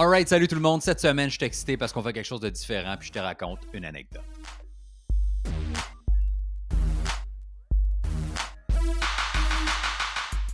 Alright, salut tout le monde. Cette semaine, je suis excité parce qu'on fait quelque chose de différent, puis je te raconte une anecdote.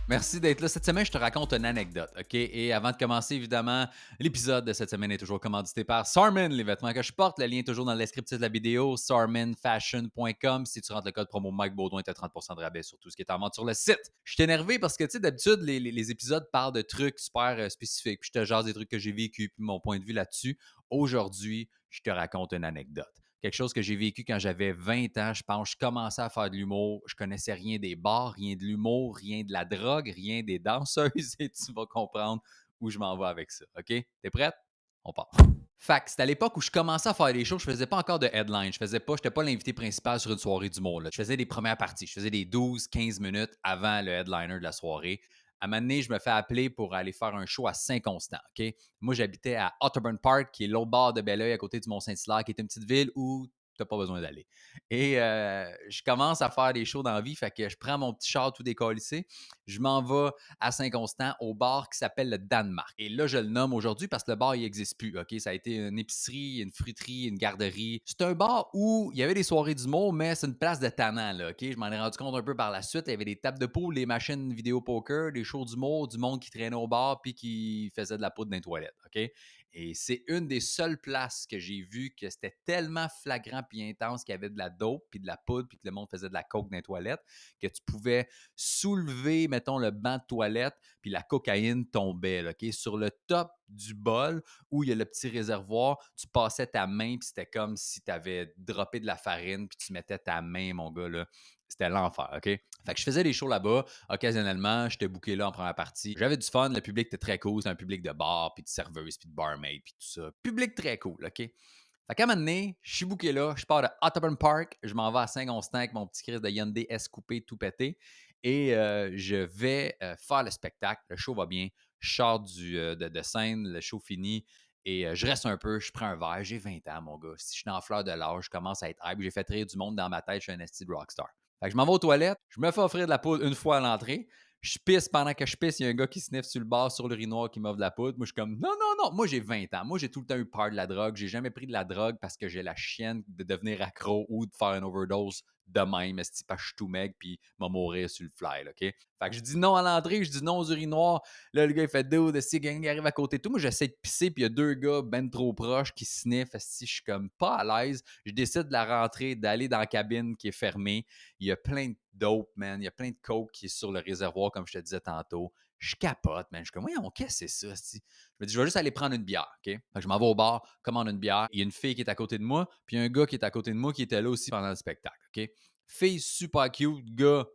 Merci d'être là. Cette semaine, je te raconte une anecdote, OK? Et avant de commencer, évidemment, l'épisode de cette semaine est toujours commandité par Sarmin, les vêtements que je porte. Le lien est toujours dans le de la vidéo, sarminfashion.com. Si tu rentres le code promo Mike Baudouin, tu as 30% de rabais sur tout ce qui est en vente sur le site. Je suis énervé parce que, tu sais, d'habitude, les, épisodes parlent de trucs super euh, spécifiques. Puis je te jase des trucs que j'ai vécu, puis mon point de vue là-dessus. Aujourd'hui, je te raconte une anecdote quelque chose que j'ai vécu quand j'avais 20 ans, je pense. Je commençais à faire de l'humour. Je connaissais rien des bars, rien de l'humour, rien de la drogue, rien des danseuses et tu vas comprendre où je m'en vais avec ça. OK? T'es prête? On part. Fact, c'était à l'époque où je commençais à faire des shows, je faisais pas encore de headline, je faisais pas, j'étais pas l'invité principal sur une soirée d'humour. Là. Je faisais des premières parties, je faisais des 12-15 minutes avant le headliner de la soirée. À un moment je me fais appeler pour aller faire un show à Saint-Constant. Moi, j'habitais à Otterburn Park, qui est l'autre bord de Belleuil, à côté du Mont-Saint-Hilaire, qui est une petite ville où t'as pas besoin d'aller. Et euh, je commence à faire des shows dans la vie, fait que je prends mon petit char tout décollissé, je m'en vais à Saint-Constant au bar qui s'appelle le Danemark. Et là, je le nomme aujourd'hui parce que le bar, il n'existe plus, OK? Ça a été une épicerie, une friterie, une garderie. C'est un bar où il y avait des soirées d'humour, mais c'est une place de tannant, là, OK? Je m'en ai rendu compte un peu par la suite. Il y avait des tables de poule, des machines vidéo poker, des shows d'humour, du monde qui traînait au bar puis qui faisait de la poudre dans les toilettes, OK? Et c'est une des seules places que j'ai vu que c'était tellement flagrant puis intense qu'il y avait de la dope puis de la poudre puis que le monde faisait de la coke dans les toilettes que tu pouvais soulever, mettons, le banc de toilette puis la cocaïne tombait, OK? Sur le top du bol où il y a le petit réservoir, tu passais ta main puis c'était comme si tu avais droppé de la farine puis tu mettais ta main, mon gars, là. C'était l'enfer, OK? Fait que je faisais des shows là-bas. Occasionnellement, j'étais booké là en première partie. J'avais du fun. Le public était très cool. C'était un public de bar, puis de serveuse, puis de barmaid, puis tout ça. Public très cool, OK? Fait qu'à un moment donné, je suis booké là. Je pars de Otterburn Park. Je m'en vais à Saint-Constant avec mon petit Chris de Hyundai S coupé tout pété. Et euh, je vais euh, faire le spectacle. Le show va bien. Je sors du, euh, de, scène. Le show fini. Et je reste un peu, je prends un verre, j'ai 20 ans, mon gars. Si je suis en fleur de l'âge, je commence à être hype. J'ai fait rire du monde dans ma tête, je suis un esti de rockstar. Fait que je m'en vais aux toilettes, je me fais offrir de la poudre une fois à l'entrée. Je pisse pendant que je pisse, il y a un gars qui sniffe sur le bar sur le noir qui m'offre de la poudre. Moi, je suis comme non, non, non. Moi, j'ai 20 ans. Moi, j'ai tout le temps eu peur de la drogue. J'ai jamais pris de la drogue parce que j'ai la chienne de devenir accro ou de faire une overdose de même, si pas je suis tout mec, puis m'a mourir sur le fly, OK? Fait que je dis non à l'entrée, je dis non aux urinoirs. Là, le gars, il fait deux de si gang arrive à côté de tout. Moi, j'essaie de pisser, puis il y a deux gars ben trop proches qui sniffent. Si je suis comme pas à l'aise, je décide de la rentrer, d'aller dans la cabine qui est fermée. Il y a plein de dope, man. Il y a plein de coke qui est sur le réservoir, comme je te disais tantôt. Je capote, man. Je suis comme, voyons, qu'est-ce que c'est ça? Je me dis, je vais juste aller prendre une bière, OK? Fait que je m'en vais au bar, commande une bière. Il y a une fille qui est à côté de moi, puis un gars qui est à côté de moi qui était là aussi pendant le spectacle, OK? Fille super cute, gars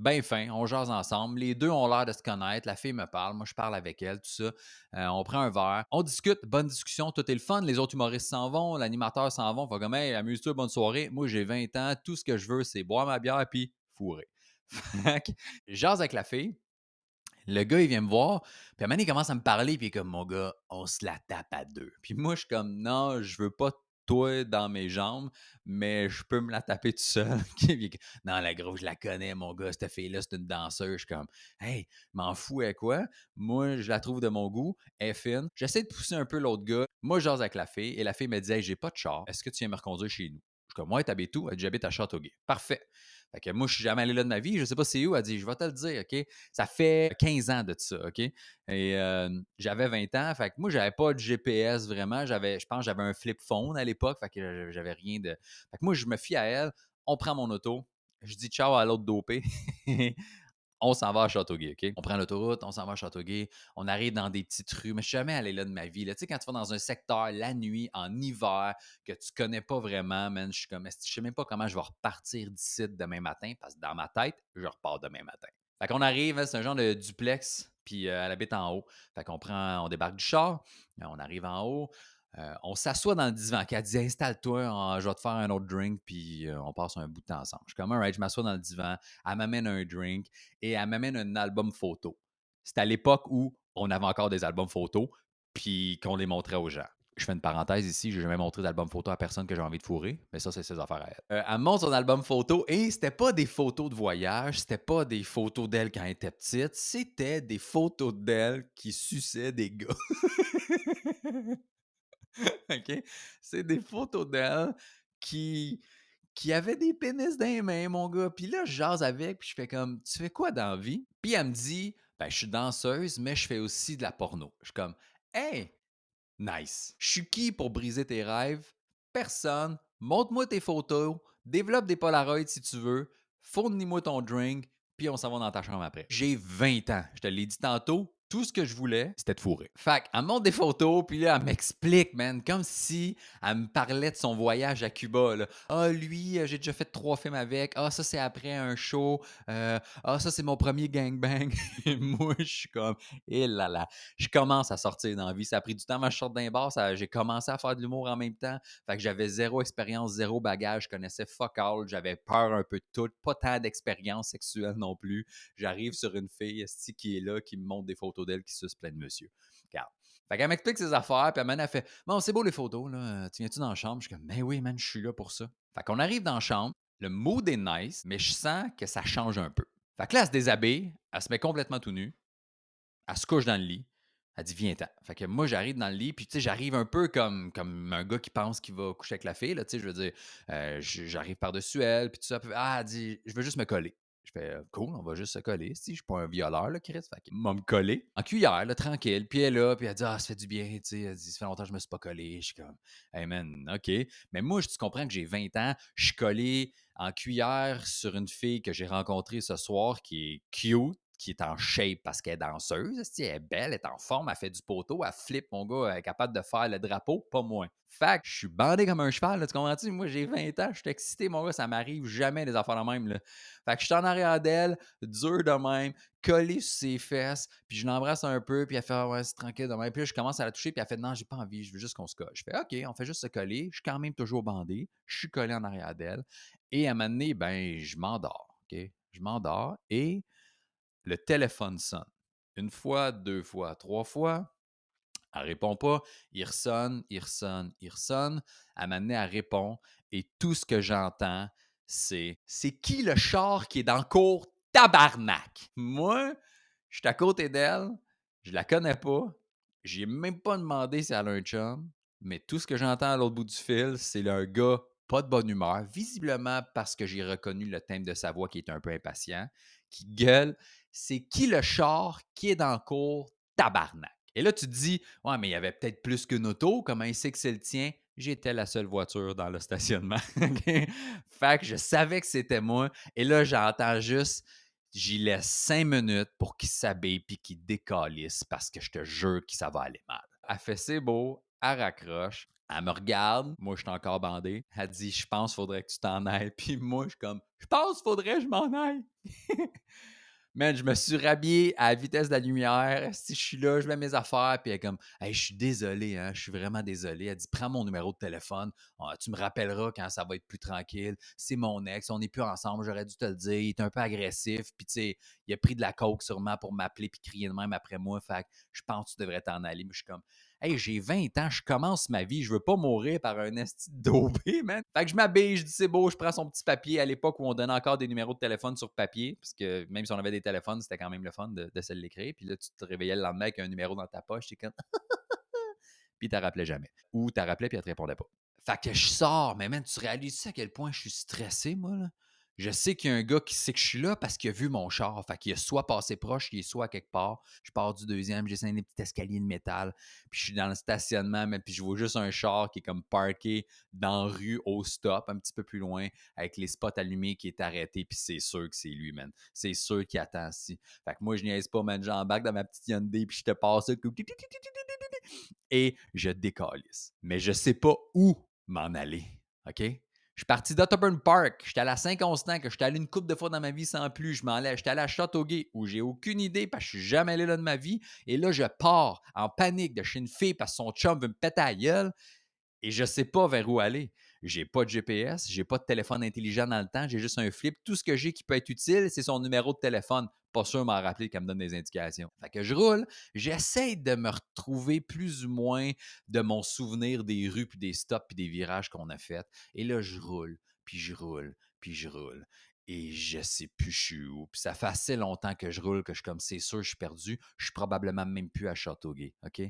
bien fin, on jase ensemble. Les deux ont l'air de se connaître. La fille me parle, moi je parle avec elle, tout ça. Euh, on prend un verre, on discute, bonne discussion, tout est le fun. Les autres humoristes s'en vont, l'animateur s'en va. On va comme, hey, amuse-toi, bonne soirée. Moi j'ai 20 ans, tout ce que je veux, c'est boire ma bière puis fourrer. jase avec la fille. Le gars, il vient me voir, puis à un moment, il commence à me parler, puis il est comme, mon gars, on se la tape à deux. Puis moi, je suis comme, non, je veux pas toi dans mes jambes, mais je peux me la taper tout seul. non, la grosse, je la connais, mon gars, cette fille-là, c'est une danseuse. Je suis comme, hey, m'en fous à quoi? Moi, je la trouve de mon goût, elle est fine. J'essaie de pousser un peu l'autre gars. Moi, j'ose avec la fille, et la fille me dit, hey, j'ai pas de char. Est-ce que tu viens me reconduire chez nous? Je suis comme, ouais, t'habites où? Elle dit, j'habite à Châteauguay. Parfait. Fait que moi, je suis jamais allé là de ma vie, je sais pas c'est où? Elle dit, je vais te le dire, OK? Ça fait 15 ans de ça, OK? Et j'avais 20 ans, fait que moi, j'avais pas de GPS vraiment. J'avais, je pense j'avais un flip phone à l'époque, fait que j'avais rien de. Fait que moi, je me fie à elle, on prend mon auto, je dis ciao à l'autre dopé. on s'en va à Châteauguay, OK? On prend l'autoroute, on s'en va à Châteauguay, on arrive dans des petites rues, mais je suis jamais allé là de ma vie. Tu sais, quand tu vas dans un secteur la nuit, en hiver, que tu connais pas vraiment, man, je suis comme, je sais même pas comment je vais repartir d'ici demain matin, parce que dans ma tête, je repars demain matin. Fait qu'on arrive, hein, c'est un genre de duplex, puis euh, elle habite en haut. Fait qu'on prend, on débarque du char, on arrive en haut, euh, on s'assoit dans le divan. Elle dit Installe-toi, je vais te faire un autre drink, puis euh, on passe un bout de temps ensemble. Je suis comme, right, je m'assois dans le divan. Elle m'amène un drink et elle m'amène un album photo. C'était à l'époque où on avait encore des albums photos, puis qu'on les montrait aux gens. Je fais une parenthèse ici, je n'ai jamais montré d'album photo à personne que j'ai envie de fourrer, mais ça, c'est ses affaires à elle. Euh, elle montre son album photo et c'était pas des photos de voyage, c'était pas des photos d'elle quand elle était petite, c'était des photos d'elle qui suçait des gars. C'est des photos d'elle qui qui avait des pénis dans les mains, mon gars. Puis là, je jase avec, puis je fais comme: «Tu fais quoi dans la vie?» Puis elle me dit: «Ben, je suis danseuse, mais je fais aussi de la porno». Je suis comme: «Hey, nice! Je suis qui pour briser tes rêves? Personne. Montre-moi tes photos, développe des Polaroids si tu veux, fournis-moi ton drink, puis on s'en va dans ta chambre après». J'ai 20 ans. Je te l'ai dit tantôt, tout ce que je voulais, c'était de fourrer. Fait qu'elle me montre des photos, puis là, elle m'explique, man, comme si elle me parlait de son voyage à Cuba. Là. Ah, lui, euh, j'ai déjà fait trois films avec. Ah, ça, c'est après un show. Euh, ah, ça, c'est mon premier gangbang. Et moi, je suis comme, et là là. Je commence à sortir dans la vie. Ça a pris du temps, ma short d'un bar. J'ai commencé à faire de l'humour en même temps. Fait que j'avais zéro expérience, zéro bagage. Je connaissais fuck all. J'avais peur un peu de tout. Pas tant d'expérience sexuelle non plus. J'arrive sur une fille qui est là, qui me montre des photos d'elle qui suce plein de monsieur. Regarde. Fait qu'elle m'explique ses affaires, puis elle elle fait Bon, c'est beau les photos, là. Tu viens-tu dans la chambre? Je suis comme Ben oui, man, je suis là pour ça. Fait qu'on arrive dans la chambre, le mood est nice, mais je sens que ça change un peu. Fait que là, elle se déshabille, elle se met complètement tout nue, elle se couche dans le lit. Elle dit Viens-t'en. Fait que moi, j'arrive dans le lit, puis tu sais, j'arrive un peu comme, comme un gars qui pense qu'il va coucher avec la fille, là, tu sais, je veux dire, euh, j'arrive par-dessus elle, puis tout ça. puis ah, elle dit Je veux juste me coller. Je fais euh, cool, on va juste se coller. Si, je suis pas un violeur, là, Chris. Fait m'a me coller. En cuillère, tranquille. Puis elle est là, puis elle dit Ah, ça fait du bien. Elle dit Ça fait longtemps que je me suis pas collé. Je suis comme Hey man, OK. Mais moi, tu comprends que j'ai 20 ans, je suis collé en cuillère sur une fille que j'ai rencontrée ce soir qui est cute, qui est en shape parce qu'elle est danseuse. Elle est belle, elle est en forme, elle fait du poteau, elle flippe, mon gars, elle est capable de faire le drapeau, pas moins. Fait que je suis bandé comme un cheval, là, tu comprends-tu? Moi, j'ai 20 ans, je suis excité, mon gars, ça m'arrive jamais des affaires de même. Là. Fait que je suis en arrière d'elle, dur de même, collé sur ses fesses, puis je l'embrasse un peu, puis elle fait ah ouais, c'est tranquille de même. Puis là, je commence à la toucher, puis elle fait non, j'ai pas envie, je veux juste qu'on se colle. Je fais OK, on fait juste se coller. Je suis quand même toujours bandé, je suis collé en arrière d'elle. Et à un moment donné, ben, je m'endors. OK? Je m'endors et le téléphone sonne. Une fois, deux fois, trois fois. Elle répond pas. Il ressonne, il ressonne, il ressonne. À un moment donné, elle répond. Et tout ce que j'entends, c'est C'est qui le char qui est dans le cours tabarnak? Moi, je suis à côté d'elle, je la connais pas, j'ai même pas demandé si elle a un chum, mais tout ce que j'entends à l'autre bout du fil, c'est un gars pas de bonne humeur, visiblement parce que j'ai reconnu le thème de sa voix qui est un peu impatient, qui gueule C'est qui le char qui est dans le cours tabarnak? Et là, tu te dis Ouais, mais il y avait peut-être plus qu'une auto, comment il sait que c'est le tien? J'étais la seule voiture dans le stationnement. Fait que je savais que c'était moi. Et là, j'entends juste J'y laisse cinq minutes pour qu'il s'habille puis qu'il décalisse parce que je te jure que ça va aller mal. Elle fait c'est beau, elle raccroche, elle me regarde, moi je suis encore bandé. Elle dit Je pense faudrait que tu t'en ailles. Puis moi je suis comme Je pense faudrait que je m'en aille. Man, je me suis rhabillé à la vitesse de la lumière. Si je suis là, je mets mes affaires, puis elle est comme Hey, je suis désolé, hein, je suis vraiment désolé. Elle dit Prends mon numéro de téléphone, Ah, tu me rappelleras quand ça va être plus tranquille. C'est mon ex, on n'est plus ensemble, j'aurais dû te le dire. Il est un peu agressif, puis tu sais, il a pris de la coke sûrement pour m'appeler puis crier de même après moi. Fait que je pense que tu devrais t'en aller. Mais je suis comme Hey, j'ai 20 ans, je commence ma vie, je veux pas mourir par un esti daubé, man. Fait que je m'habille, je dis c'est beau, je prends son petit papier à l'époque où on donnait encore des numéros de téléphone sur papier, parce que même si on avait des téléphones, c'était quand même le fun de, de se l'écrire. Puis là, tu te réveillais le lendemain avec un numéro dans ta poche, t'es comme puis tu rappelais jamais. Ou tu rappelais puis elle te répondait pas. Fait que je sors, mais man, tu réalises à quel point je suis stressé, moi, là? Je sais qu'il y a un gars qui sait que je suis là parce qu'il a vu mon char. Fait qu'il est soit passé proche, il est soit quelque part. Je pars du deuxième, j'essaie des petits escaliers de métal. Puis je suis dans le stationnement, mais puis je vois juste un char qui est comme parké dans la rue au stop, un petit peu plus loin, avec les spots allumés qui est arrêté. Puis c'est sûr que c'est lui, man. C'est sûr qu'il attend ici. Fait que moi, je niaise pas, man. J'embarque dans ma petite Hyundai, puis je te passe. Et je décalisse. Mais je sais pas où m'en aller. OK? Je suis parti d'Otterburn Park. J'étais allé à Saint-Constant, que j'étais allé une couple de fois dans ma vie sans plus. Je m'en allais. J'étais allé à Châteauguay, où j'ai aucune idée parce que je suis jamais allé là de ma vie. Et là, je pars en panique de chez une fille parce que son chum veut me péter à gueule et je sais pas vers où aller. J'ai pas de GPS, j'ai pas de téléphone intelligent dans le temps, j'ai juste un flip. Tout ce que j'ai qui peut être utile, c'est son numéro de téléphone. Pas sûr m'en rappeler qu'elle me donne des indications. Fait que je roule, j'essaie de me retrouver plus ou moins de mon souvenir des rues, puis des stops, puis des virages qu'on a fait. Et là, je roule, puis je roule, puis je roule. Et je sais plus je suis où. Puis ça fait assez longtemps que je roule que je suis comme c'est sûr, je suis perdu. Je suis probablement même plus à Châteauguay. OK?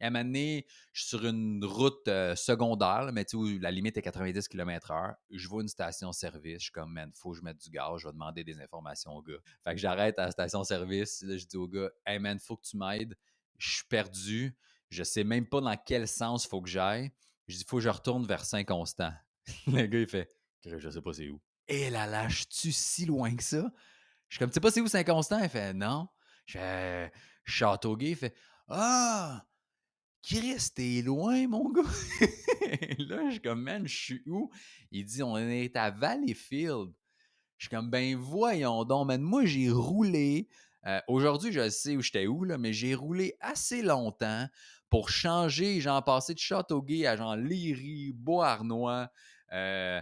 À un moment donné, je suis sur une route euh, secondaire, mais tu sais, où la limite est 90 km/h. Je vois une station-service. Je suis comme, man, faut que je mette du gaz. Je vais demander des informations au gars. Fait que j'arrête à la station-service. Je dis au gars, hey man, faut que tu m'aides. Je suis perdu. Je sais même pas dans quel sens faut que j'aille. Je dis, faut que je retourne vers Saint-Constant. le gars, il fait, je sais pas c'est où. Et la lâche-tu si loin que ça? Je suis comme, tu sais pas c'est où Saint-Constant? Il fait, non. Je fais, Châteauguay. Fait, ah, Chris, t'es loin, mon gars. là, je suis comme, man, je suis où? Il dit, on est à Valleyfield. Je suis comme, ben voyons donc, man. Moi, j'ai roulé. Euh, aujourd'hui, je sais où j'étais où, là, mais j'ai roulé assez longtemps pour changer, genre passer de Châteauguay à genre Léry, Beauharnois. Euh,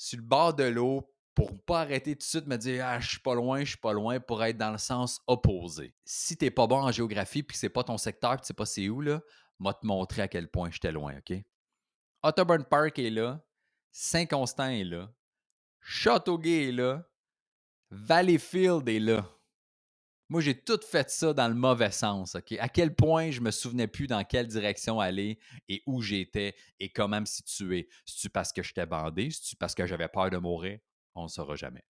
sur le bord de l'eau pour pas arrêter tout de suite de me dire Ah, je suis pas loin, je suis pas loin pour être dans le sens opposé. Si t'es pas bon en géographie puis c'est pas ton secteur, puis tu sais pas c'est où, là, m'a te montrer à quel point j'étais loin, OK? Otterburn Park est là, Saint-Constant est là, Châteauguay est là, Valleyfield est là. Moi, j'ai tout fait ça dans le mauvais sens. À quel point je me souvenais plus dans quelle direction aller et où j'étais et comment me situer. C'est-tu parce que j'étais bandé? C'est-tu parce que j'avais peur de mourir? On ne saura jamais.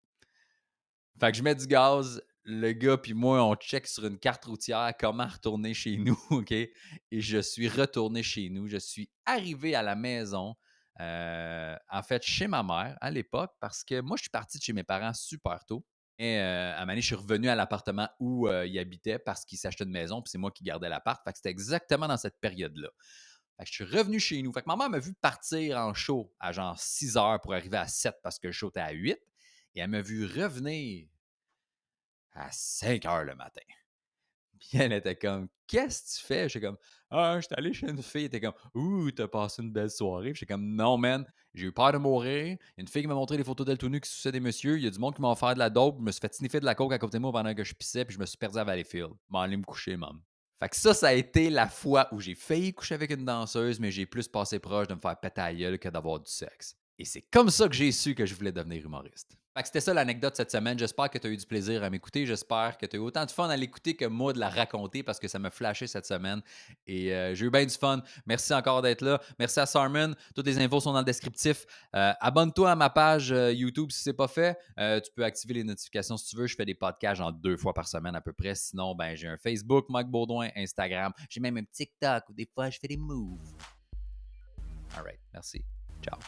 Fait que je mets du gaz, le gars puis moi, on check sur une carte routière comment retourner chez nous, OK? Et je suis retourné chez nous. Je suis arrivé à la maison, euh, en fait, chez ma mère à l'époque, parce que moi, je suis parti de chez mes parents super tôt. Et euh, à un moment je suis revenu à l'appartement où euh, il habitait parce qu'il s'achetait une maison, puis c'est moi qui gardais l'appart. Fait que c'était exactement dans cette période-là. Fait que je suis revenu chez nous. Fait que maman m'a vu partir en show à genre 6 heures pour arriver à 7 parce que le show était à 8. Et elle m'a vu revenir à 5 heures le matin. Puis elle était comme, qu'est-ce que tu fais? J'étais comme, ah, je suis allé chez une fille. Était comme, ouh, t'as passé une belle soirée. J'étais comme, non, man, j'ai eu peur de mourir. Une fille qui m'a montré des photos d'elle tout nu qui suçait des messieurs. Il y a du monde qui m'a offert de la dope. Je me suis fait sniffer de la coke à côté de moi pendant que je pissais. Puis je me suis perdu à Valleyfield. M'en allé me coucher, maman. Fait que ça, ça a été la fois où j'ai failli coucher avec une danseuse, mais j'ai plus passé proche de me faire péter à gueule que d'avoir du sexe. Et c'est comme ça que j'ai su que je voulais devenir humoriste. C'était ça l'anecdote cette semaine. J'espère que tu as eu du plaisir à m'écouter. J'espère que tu as eu autant de fun à l'écouter que moi de la raconter parce que ça m'a flashé cette semaine. Et euh, j'ai eu bien du fun. Merci encore d'être là. Merci à Sarman. Toutes les infos sont dans le descriptif. Euh, abonne-toi à ma page euh, YouTube si ce n'est pas fait. tu peux activer les notifications si tu veux. Je fais des podcasts en deux fois par semaine à peu près. Sinon, ben, j'ai un Facebook, Mike Baudouin, Instagram. J'ai même un TikTok où des fois je fais des moves. All right. Merci. Ciao.